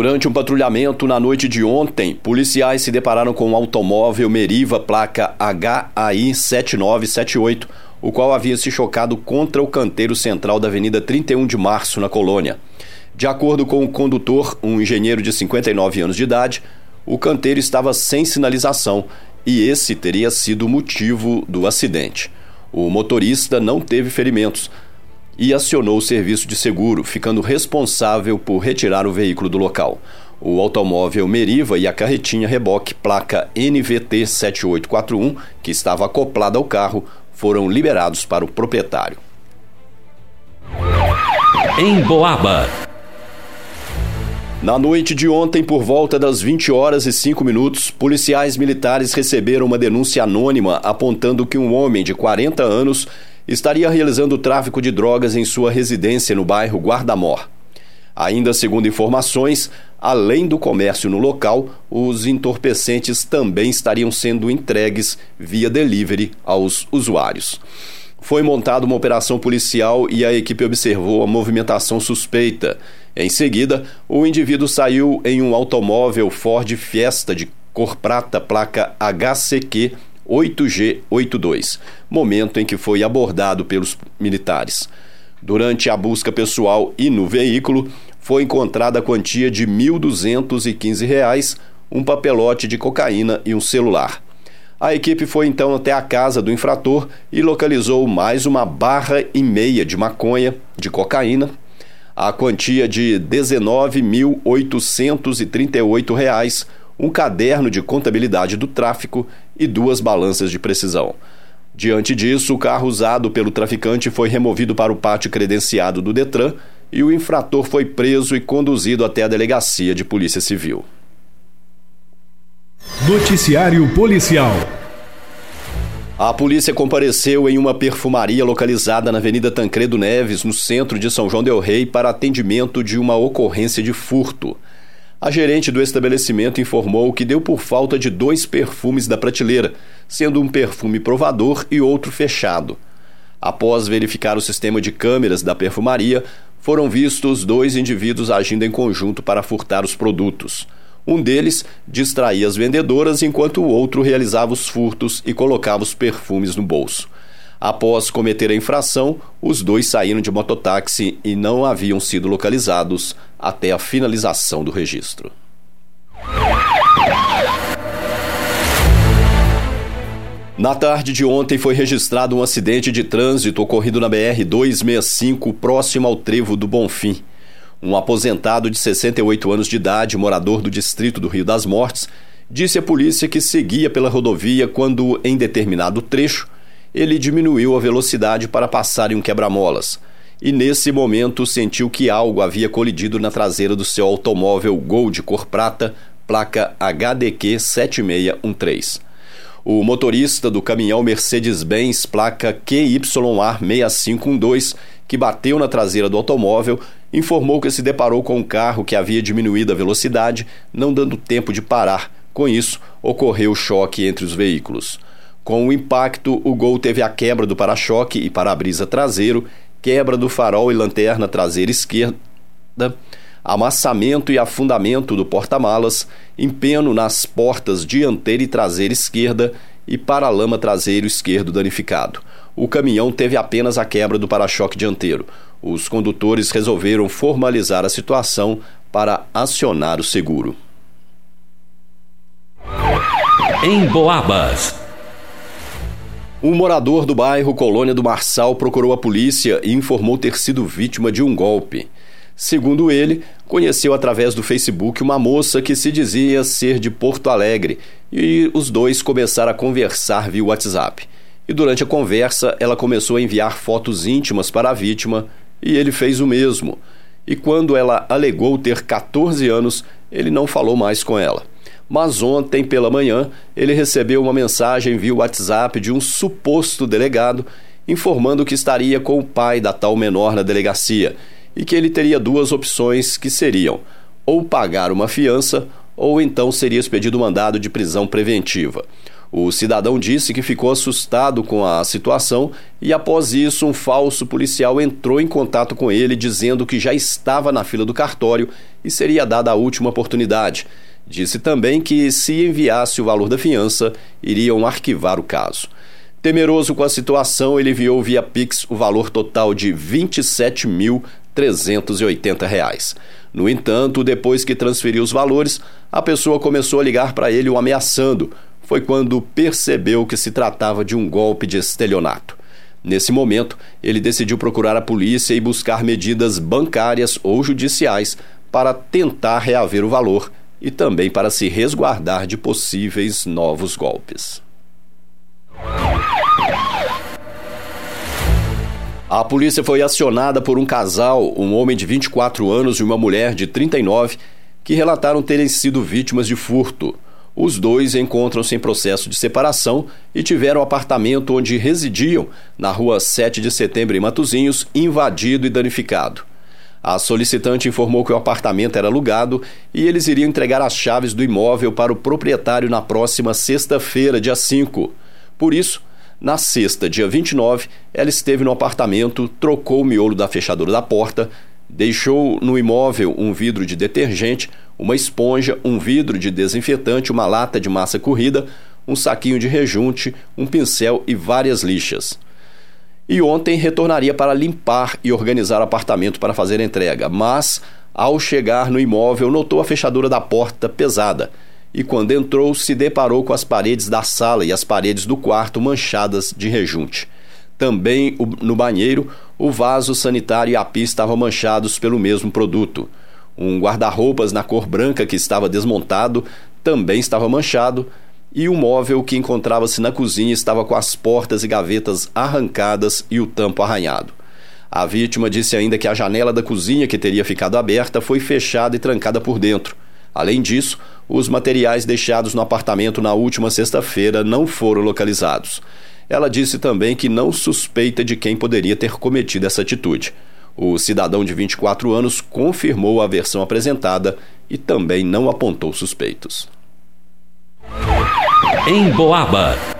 Durante um patrulhamento na noite de ontem, policiais se depararam com um automóvel Meriva placa HAI 7978, o qual havia se chocado contra o canteiro central da Avenida 31 de Março, na colônia. De acordo com o condutor, um engenheiro de 59 anos de idade, o canteiro estava sem sinalização e esse teria sido o motivo do acidente. O motorista não teve ferimentos e acionou o serviço de seguro, ficando responsável por retirar o veículo do local. O automóvel Meriva e a carretinha reboque placa NVT 7841, que estava acoplada ao carro, foram liberados para o proprietário. Em Boaba. Na noite de ontem, por volta das 20 horas e 5 minutos, policiais militares receberam uma denúncia anônima apontando que um homem de 40 anos estaria realizando tráfico de drogas em sua residência no bairro Guardamor. Ainda segundo informações, além do comércio no local, os entorpecentes também estariam sendo entregues via delivery aos usuários. Foi montada uma operação policial e a equipe observou a movimentação suspeita. Em seguida, o indivíduo saiu em um automóvel Ford Fiesta de cor prata, placa HCQ 8G82, momento em que foi abordado pelos militares. Durante a busca pessoal e no veículo, foi encontrada a quantia de R$ 1.215, um papelote de cocaína e um celular. A equipe foi então até a casa do infrator e localizou mais uma barra e meia de maconha, de cocaína, a quantia de R$ 19.838, um caderno de contabilidade do tráfico e duas balanças de precisão. Diante disso, o carro usado pelo traficante foi removido para o pátio credenciado do Detran e o infrator foi preso e conduzido até a delegacia de Polícia Civil. Noticiário Policial. A polícia compareceu em uma perfumaria localizada na Avenida Tancredo Neves, no centro de São João del Rei, para atendimento de uma ocorrência de furto. A gerente do estabelecimento informou que deu por falta de dois perfumes da prateleira, sendo um perfume provador e outro fechado. Após verificar o sistema de câmeras da perfumaria, foram vistos dois indivíduos agindo em conjunto para furtar os produtos. Um deles distraía as vendedoras enquanto o outro realizava os furtos e colocava os perfumes no bolso. Após cometer a infração, os dois saíram de mototáxi e não haviam sido localizados até a finalização do registro. Na tarde de ontem foi registrado um acidente de trânsito ocorrido na BR 265, próximo ao trevo do Bonfim. Um aposentado de 68 anos de idade, morador do distrito do Rio das Mortes, disse à polícia que seguia pela rodovia quando, em determinado trecho, ele diminuiu a velocidade para passar em um quebra-molas. E nesse momento sentiu que algo havia colidido na traseira do seu automóvel Gol de cor prata, placa HDQ 7613. O motorista do caminhão Mercedes-Benz, placa QYA6512, que bateu na traseira do automóvel, informou que se deparou com um carro que havia diminuído a velocidade, não dando tempo de parar. Com isso, ocorreu choque entre os veículos. Com o impacto, o Gol teve a quebra do para-choque e para-brisa traseiro, quebra do farol e lanterna traseira esquerda, amassamento e afundamento do porta-malas, empeno nas portas dianteira e traseira esquerda e para-lama traseiro esquerdo danificado. O caminhão teve apenas a quebra do para-choque dianteiro. Os condutores resolveram formalizar a situação para acionar o seguro. Em Boabas. Um morador do bairro Colônia do Marçal procurou a polícia e informou ter sido vítima de um golpe. Segundo ele, conheceu através do Facebook uma moça que se dizia ser de Porto Alegre e os dois começaram a conversar via WhatsApp. E durante a conversa, ela começou a enviar fotos íntimas para a vítima e ele fez o mesmo. E quando ela alegou ter 14 anos, ele não falou mais com ela mas ontem pela manhã ele recebeu uma mensagem via WhatsApp de um suposto delegado informando que estaria com o pai da tal menor na delegacia e que ele teria duas opções que seriam ou pagar uma fiança ou então seria expedido mandado de prisão preventiva. O cidadão disse que ficou assustado com a situação e, após isso, um falso policial entrou em contato com ele dizendo que já estava na fila do cartório e seria dada a última oportunidade. Disse também que, se enviasse o valor da fiança, iriam arquivar o caso. Temeroso com a situação, ele enviou via Pix o valor total de R$ 27.380. No entanto, depois que transferiu os valores, a pessoa começou a ligar para ele o ameaçando foi quando percebeu que se tratava de um golpe de estelionato. Nesse momento, ele decidiu procurar a polícia e buscar medidas bancárias ou judiciais para tentar reaver o valor e também para se resguardar de possíveis novos golpes. A polícia foi acionada por um casal, um homem de 24 anos e uma mulher de 39, que relataram terem sido vítimas de furto. Os dois encontram-se em processo de separação e tiveram o apartamento onde residiam, na rua 7 de setembro, em Matozinhos, invadido e danificado. A solicitante informou que o apartamento era alugado e eles iriam entregar as chaves do imóvel para o proprietário na próxima sexta-feira, dia 5. Por isso, na sexta, dia 29, ela esteve no apartamento, trocou o miolo da fechadura da porta, Deixou no imóvel um vidro de detergente, uma esponja, um vidro de desinfetante, uma lata de massa corrida, um saquinho de rejunte, um pincel e várias lixas. E ontem retornaria para limpar e organizar o apartamento para fazer entrega, mas, ao chegar no imóvel, notou a fechadura da porta pesada e, quando entrou, se deparou com as paredes da sala e as paredes do quarto manchadas de rejunte. Também no banheiro, o vaso sanitário e a pia estavam manchados pelo mesmo produto. Um guarda-roupas na cor branca que estava desmontado também estava manchado, e o móvel que encontrava-se na cozinha estava com as portas e gavetas arrancadas e o tampo arranhado. A vítima disse ainda que a janela da cozinha que teria ficado aberta foi fechada e trancada por dentro. Além disso, os materiais deixados no apartamento na última sexta-feira não foram localizados. Ela disse também que não suspeita de quem poderia ter cometido essa atitude. O cidadão de 24 anos confirmou a versão apresentada e também não apontou suspeitos. Em Boabas.